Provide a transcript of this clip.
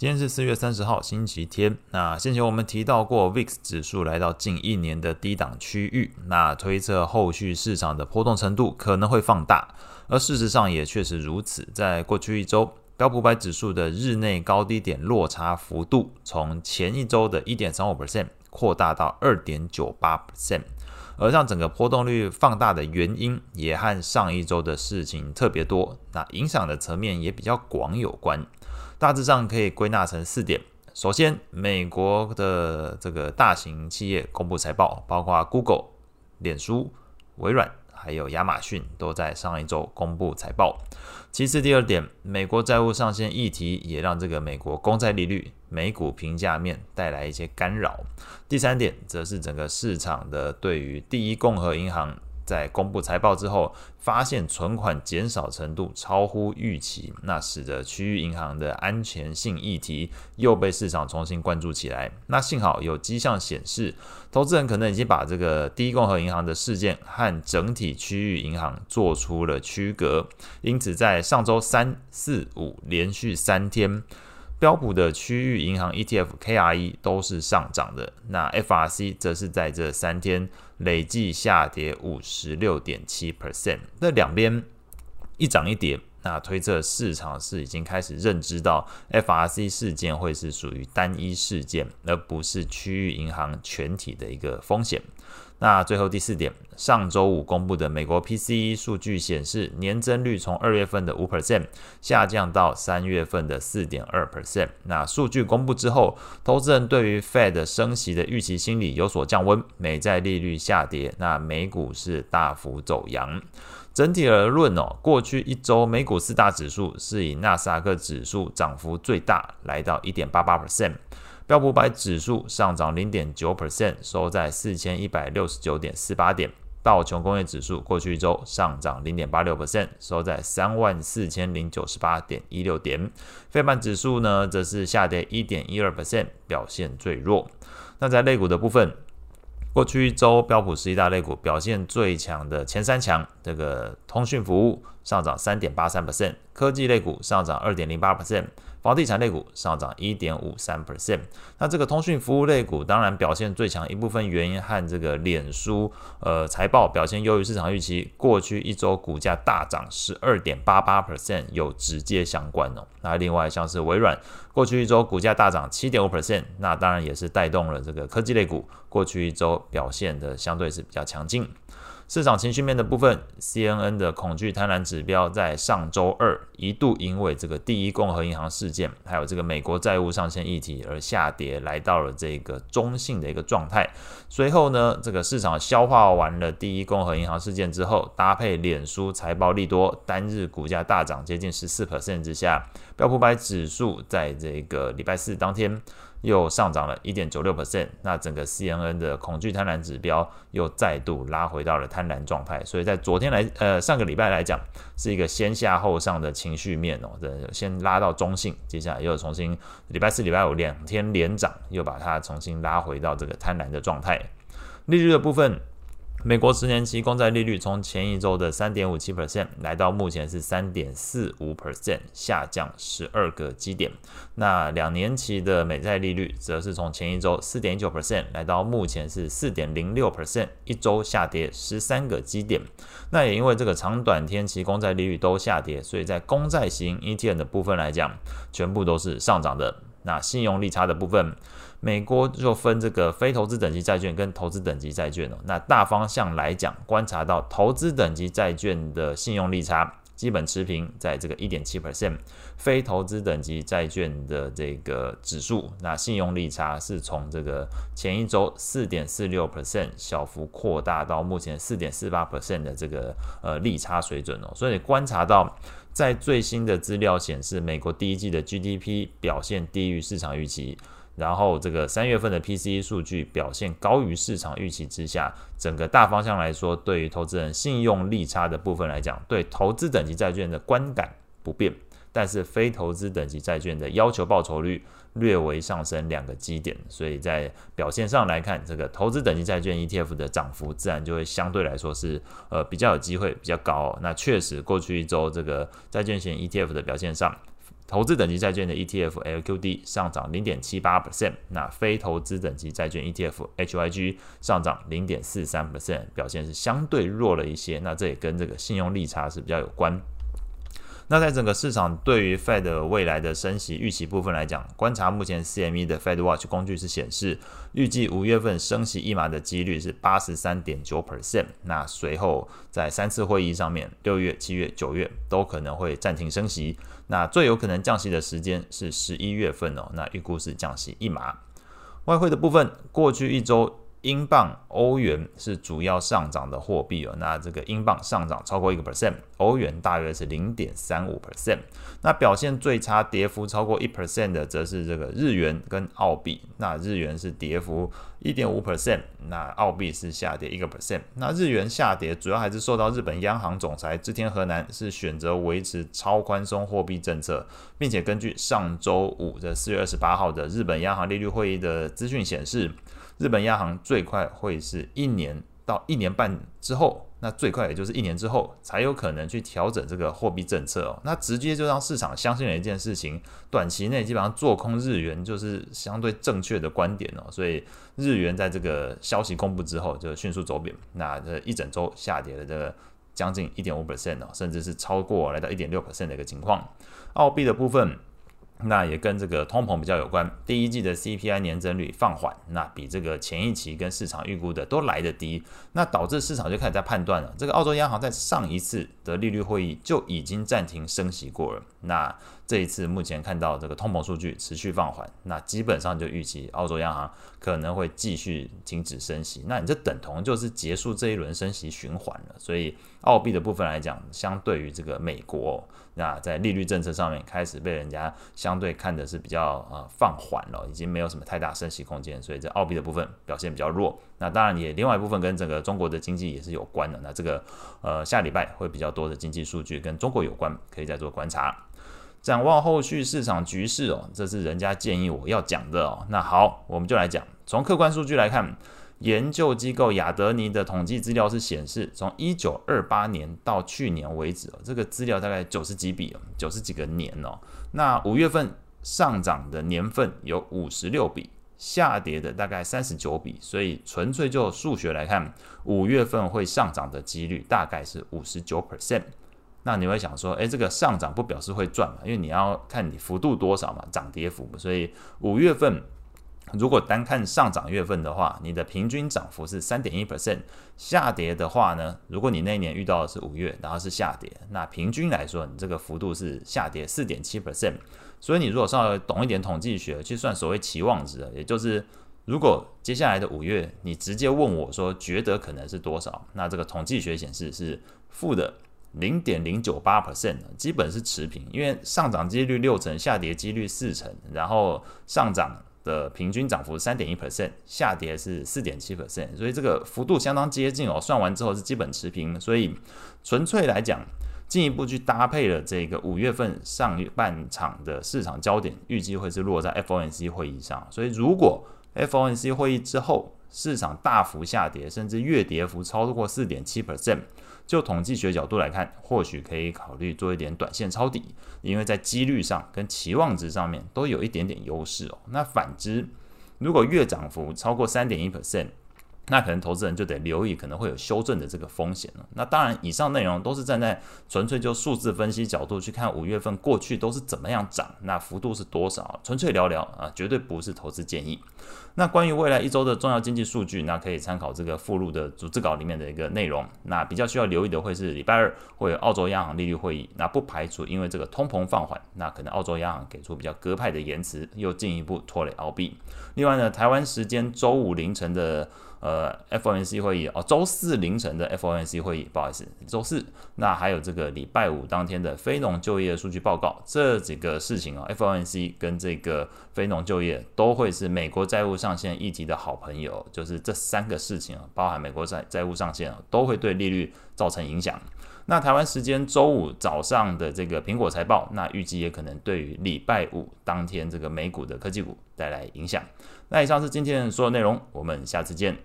今天是四月三十号，星期天。那先前我们提到过，VIX 指数来到近一年的低档区域，那推测后续市场的波动程度可能会放大。而事实上也确实如此，在过去一周，标普百指数的日内高低点落差幅度，从前一周的一点三五 percent 扩大到二点九八 percent。而让整个波动率放大的原因，也和上一周的事情特别多，那影响的层面也比较广有关。大致上可以归纳成四点。首先，美国的这个大型企业公布财报，包括 Google、脸书、微软，还有亚马逊，都在上一周公布财报。其次，第二点，美国债务上限议题也让这个美国公债利率、美股评价面带来一些干扰。第三点，则是整个市场的对于第一共和银行。在公布财报之后，发现存款减少程度超乎预期，那使得区域银行的安全性议题又被市场重新关注起来。那幸好有迹象显示，投资人可能已经把这个第一共和银行的事件和整体区域银行做出了区隔，因此在上周三、四、五连续三天，标普的区域银行 ETF KRE 都是上涨的，那 FRC 则是在这三天。累计下跌五十六点七 percent，那两边一涨一跌，那推测市场是已经开始认知到 FRC 事件会是属于单一事件，而不是区域银行全体的一个风险。那最后第四点，上周五公布的美国 PCE 数据显示，年增率从二月份的五 percent 下降到三月份的四点二 percent。那数据公布之后，投资人对于 Fed 升息的预期心理有所降温，美债利率下跌，那美股是大幅走扬。整体而论哦，过去一周美股四大指数是以纳斯达克指数涨幅最大，来到一点八八 percent。标普百指数上涨零点九 percent，收在四千一百六十九点四八点。道琼工业指数过去一周上涨零点八六 percent，收在三万四千零九十八点一六点。费半指数呢，则是下跌一点一二 percent，表现最弱。那在类股的部分，过去一周标普十一大类股表现最强的前三强，这个通讯服务上涨三点八三 percent，科技类股上涨二点零八 percent。房地产类股上涨一点五三 percent，那这个通讯服务类股当然表现最强，一部分原因和这个脸书呃财报表现优于市场预期，过去一周股价大涨十二点八八 percent 有直接相关哦。那另外像是微软，过去一周股价大涨七点五 percent，那当然也是带动了这个科技类股过去一周表现的相对是比较强劲。市场情绪面的部分，CNN 的恐惧贪婪指标在上周二一度因为这个第一共和银行事件，还有这个美国债务上限议题而下跌，来到了这个中性的一个状态。随后呢，这个市场消化完了第一共和银行事件之后，搭配脸书财报利多，单日股价大涨接近十四 percent 之下，标普百指数在这个礼拜四当天。又上涨了一点九六 percent，那整个 CNN 的恐惧贪婪指标又再度拉回到了贪婪状态，所以在昨天来，呃，上个礼拜来讲是一个先下后上的情绪面哦，先拉到中性，接下来又重新礼拜四、礼拜五两天连涨，又把它重新拉回到这个贪婪的状态。利率的部分。美国十年期公债利率从前一周的三点五七 percent 来到目前是三点四五 percent，下降十二个基点。那两年期的美债利率则是从前一周四点九 percent 来到目前是四点零六 percent，一周下跌十三个基点。那也因为这个长短天期公债利率都下跌，所以在公债型 ETN 的部分来讲，全部都是上涨的。那信用利差的部分。美国就分这个非投资等级债券跟投资等级债券哦。那大方向来讲，观察到投资等级债券的信用利差基本持平，在这个一点七 percent。非投资等级债券的这个指数，那信用利差是从这个前一周四点四六 percent 小幅扩大到目前四点四八 percent 的这个呃利差水准哦。所以观察到，在最新的资料显示，美国第一季的 GDP 表现低于市场预期。然后，这个三月份的 PCE 数据表现高于市场预期之下，整个大方向来说，对于投资人信用利差的部分来讲，对投资等级债券的观感不变，但是非投资等级债券的要求报酬率略微上升两个基点，所以在表现上来看，这个投资等级债券 ETF 的涨幅自然就会相对来说是呃比较有机会比较高。那确实，过去一周这个债券型 ETF 的表现上。投资等级债券的 ETF LQD 上涨零点七八 percent，那非投资等级债券 ETF HYG 上涨零点四三 percent，表现是相对弱了一些。那这也跟这个信用利差是比较有关。那在整个市场对于 Fed 未来的升息预期部分来讲，观察目前 CME 的 Fed Watch 工具是显示，预计五月份升息一码的几率是八十三点九 percent。那随后在三次会议上面，六月、七月、九月都可能会暂停升息。那最有可能降息的时间是十一月份哦。那预估是降息一码。外汇的部分，过去一周。英镑、欧元是主要上涨的货币哦。那这个英镑上涨超过一个 percent，欧元大约是零点三五 percent。那表现最差、跌幅超过一 percent 的，则是这个日元跟澳币。那日元是跌幅一点五 percent，那澳币是下跌一个 percent。那日元下跌主要还是受到日本央行总裁植田和男是选择维持超宽松货币政策，并且根据上周五的四月二十八号的日本央行利率会议的资讯显示。日本央行最快会是一年到一年半之后，那最快也就是一年之后才有可能去调整这个货币政策哦。那直接就让市场相信了一件事情，短期内基本上做空日元就是相对正确的观点哦。所以日元在这个消息公布之后就迅速走贬，那这一整周下跌了这个将近一点五 percent 哦，甚至是超过来到一点六 percent 的一个情况。澳币的部分。那也跟这个通膨比较有关。第一季的 CPI 年增率放缓，那比这个前一期跟市场预估的都来得低，那导致市场就开始在判断了，这个澳洲央行在上一次的利率会议就已经暂停升息过了。那这一次目前看到这个通膨数据持续放缓，那基本上就预期澳洲央行可能会继续停止升息。那你这等同就是结束这一轮升息循环了。所以澳币的部分来讲，相对于这个美国，那在利率政策上面开始被人家相对看的是比较呃放缓了，已经没有什么太大升息空间。所以这澳币的部分表现比较弱。那当然也另外一部分跟整个中国的经济也是有关的。那这个呃下礼拜会比较多的经济数据跟中国有关，可以再做观察。展望后续市场局势哦，这是人家建议我要讲的哦。那好，我们就来讲。从客观数据来看，研究机构亚德尼的统计资料是显示，从一九二八年到去年为止哦，这个资料大概九十几笔，九十几个年哦。那五月份上涨的年份有五十六笔，下跌的大概三十九笔。所以纯粹就数学来看，五月份会上涨的几率大概是五十九 percent。那你会想说，诶，这个上涨不表示会赚嘛？因为你要看你幅度多少嘛，涨跌幅。所以五月份如果单看上涨月份的话，你的平均涨幅是三点一 percent。下跌的话呢，如果你那一年遇到的是五月，然后是下跌，那平均来说，你这个幅度是下跌四点七 percent。所以你如果稍微懂一点统计学，去算所谓期望值，也就是如果接下来的五月你直接问我说觉得可能是多少，那这个统计学显示是负的。零点零九八 percent 基本是持平，因为上涨几率六成，下跌几率四成，然后上涨的平均涨幅三点一 percent，下跌是四点七 percent，所以这个幅度相当接近哦。算完之后是基本持平，所以纯粹来讲，进一步去搭配了这个五月份上半场的市场焦点，预计会是落在 FOMC 会议上。所以如果 FOMC 会议之后市场大幅下跌，甚至月跌幅超过四点七 percent。就统计学角度来看，或许可以考虑做一点短线抄底，因为在几率上跟期望值上面都有一点点优势哦。那反之，如果月涨幅超过三点一 percent，那可能投资人就得留意可能会有修正的这个风险了。那当然，以上内容都是站在纯粹就数字分析角度去看五月份过去都是怎么样涨，那幅度是多少，纯粹聊聊啊，绝对不是投资建议。那关于未来一周的重要经济数据，那可以参考这个附录的组织稿里面的一个内容。那比较需要留意的会是礼拜二会有澳洲央行利率会议，那不排除因为这个通膨放缓，那可能澳洲央行给出比较鸽派的言辞，又进一步拖累澳币。另外呢，台湾时间周五凌晨的。呃，FOMC 会议哦，周四凌晨的 FOMC 会议，不好意思，周四。那还有这个礼拜五当天的非农就业数据报告，这几个事情啊，FOMC 跟这个非农就业都会是美国债务上上限议题的好朋友，就是这三个事情啊，包含美国债债务上限啊，都会对利率造成影响。那台湾时间周五早上的这个苹果财报，那预计也可能对于礼拜五当天这个美股的科技股带来影响。那以上是今天所有内容，我们下次见。